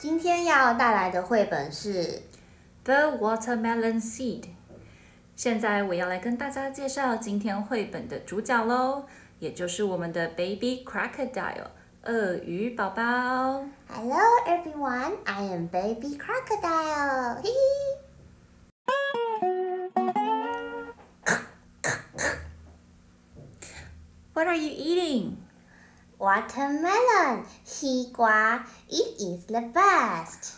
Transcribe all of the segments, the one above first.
今天要带来的绘本是《The Watermelon Seed》。现在我要来跟大家介绍今天绘本的主角喽，也就是我们的 Baby Crocodile 鳄鱼宝宝。Hello everyone, I am Baby Crocodile. What are you eating? Watermelon, 西瓜，It is the best.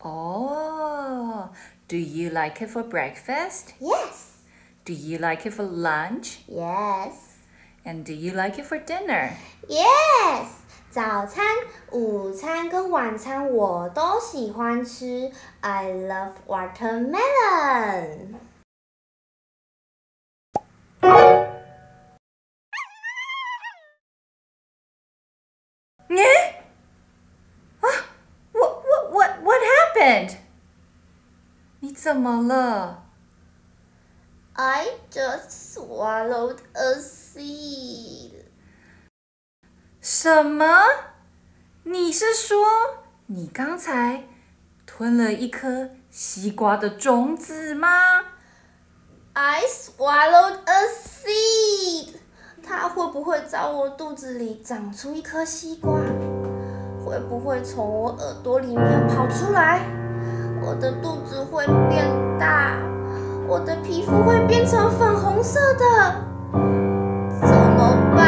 Oh, do you like it for breakfast? Yes. Do you like it for lunch? Yes. And do you like it for dinner? Yes. 早餐、午餐跟晚餐我都喜欢吃。I love watermelon. 你怎么了？I just swallowed a seed. 什么？你是说你刚才吞了一颗西瓜的种子吗？I swallowed a seed. 它会不会在我肚子里长出一颗西瓜？会不会从我耳朵里面跑出来？我的肚子会变大，我的皮肤会变成粉红色的，怎么办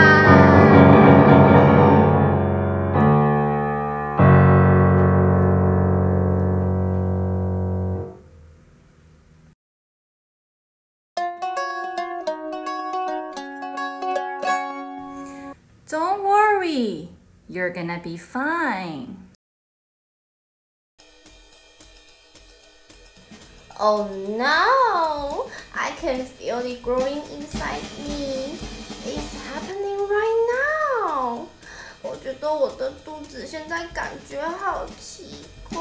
？Don't worry, you're gonna be fine. Oh no! I can feel it growing inside me. It's happening right now. 我觉得我的肚子现在感觉好奇怪。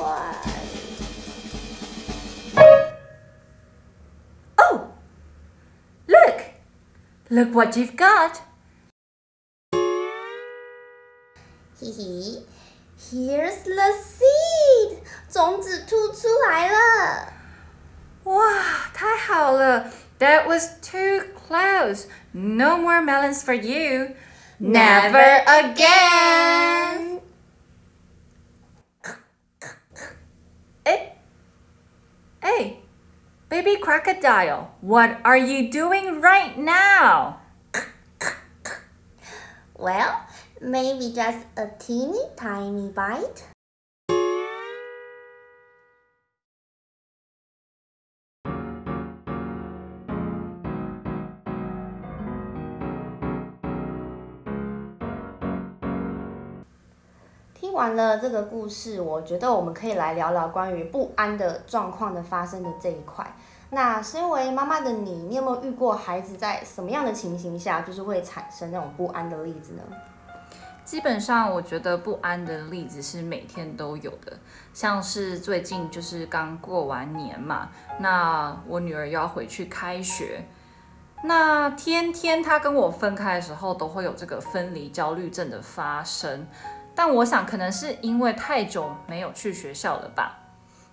Oh! Look! Look what you've got! 嘿嘿，Here's the seed. 种子吐出来了。 哇，太好了！That was too close. No more melons for you. Never again. 哎，哎，Baby Crocodile, what are you doing right now? Well, maybe just a teeny tiny bite. 听完了这个故事，我觉得我们可以来聊聊关于不安的状况的发生的这一块。那身为妈妈的你，你有没有遇过孩子在什么样的情形下，就是会产生那种不安的例子呢？基本上，我觉得不安的例子是每天都有的，像是最近就是刚过完年嘛，那我女儿要回去开学，那天天她跟我分开的时候，都会有这个分离焦虑症的发生。但我想，可能是因为太久没有去学校了吧。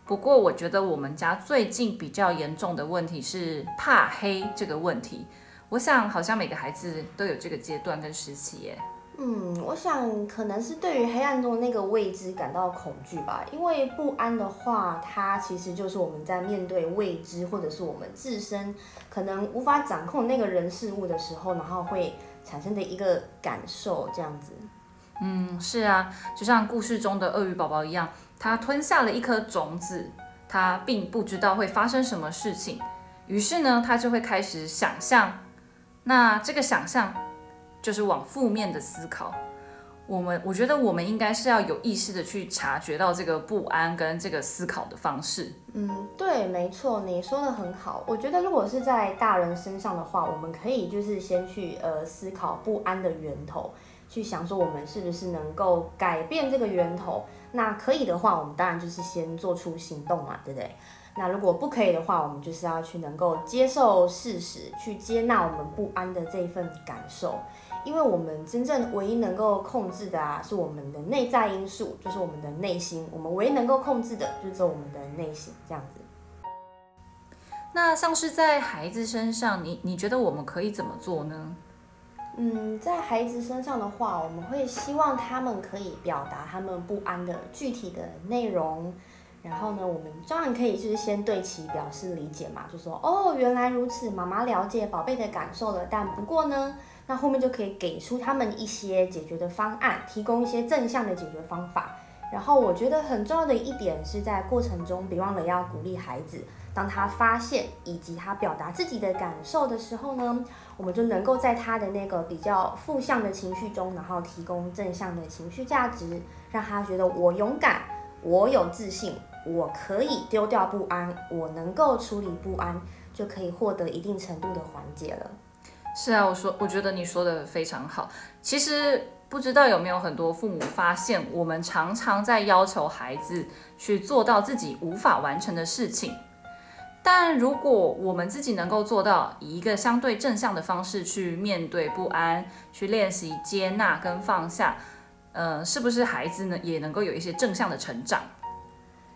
不过，我觉得我们家最近比较严重的问题是怕黑这个问题。我想，好像每个孩子都有这个阶段跟时期耶。嗯，我想可能是对于黑暗中那个未知感到恐惧吧。因为不安的话，它其实就是我们在面对未知，或者是我们自身可能无法掌控那个人事物的时候，然后会产生的一个感受，这样子。嗯，是啊，就像故事中的鳄鱼宝宝一样，它吞下了一颗种子，它并不知道会发生什么事情，于是呢，它就会开始想象，那这个想象就是往负面的思考，我们我觉得我们应该是要有意识的去察觉到这个不安跟这个思考的方式。嗯，对，没错，你说的很好。我觉得如果是在大人身上的话，我们可以就是先去呃思考不安的源头，去想说我们是不是能够改变这个源头。那可以的话，我们当然就是先做出行动嘛，对不对？那如果不可以的话，我们就是要去能够接受事实，去接纳我们不安的这一份感受。因为我们真正唯一能够控制的啊，是我们的内在因素，就是我们的内心。我们唯一能够控制的，就是我们的内心，这样子。那像是在孩子身上，你你觉得我们可以怎么做呢？嗯，在孩子身上的话，我们会希望他们可以表达他们不安的具体的内容。然后呢，我们当然可以就是先对其表示理解嘛，就说哦，原来如此，妈妈了解宝贝的感受了。但不过呢。那后面就可以给出他们一些解决的方案，提供一些正向的解决方法。然后我觉得很重要的一点是在过程中，别忘了要鼓励孩子，当他发现以及他表达自己的感受的时候呢，我们就能够在他的那个比较负向的情绪中，然后提供正向的情绪价值，让他觉得我勇敢，我有自信，我可以丢掉不安，我能够处理不安，就可以获得一定程度的缓解了。是啊，我说，我觉得你说的非常好。其实不知道有没有很多父母发现，我们常常在要求孩子去做到自己无法完成的事情。但如果我们自己能够做到，以一个相对正向的方式去面对不安，去练习接纳跟放下，呃，是不是孩子呢也能够有一些正向的成长？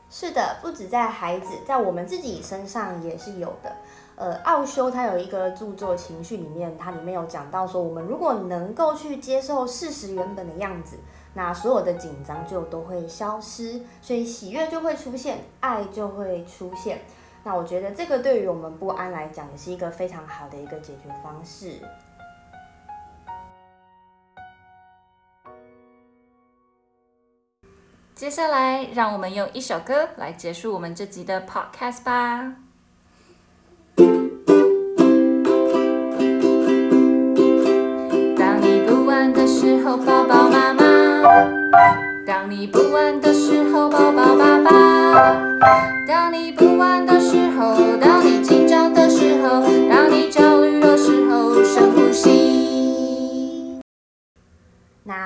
是的，不止在孩子，在我们自己身上也是有的。呃，奥修他有一个著作《情绪》里面，它里面有讲到说，我们如果能够去接受事实原本的样子，那所有的紧张就都会消失，所以喜悦就会出现，爱就会出现。那我觉得这个对于我们不安来讲，也是一个非常好的一个解决方式。接下来，让我们用一首歌来结束我们这集的 Podcast 吧。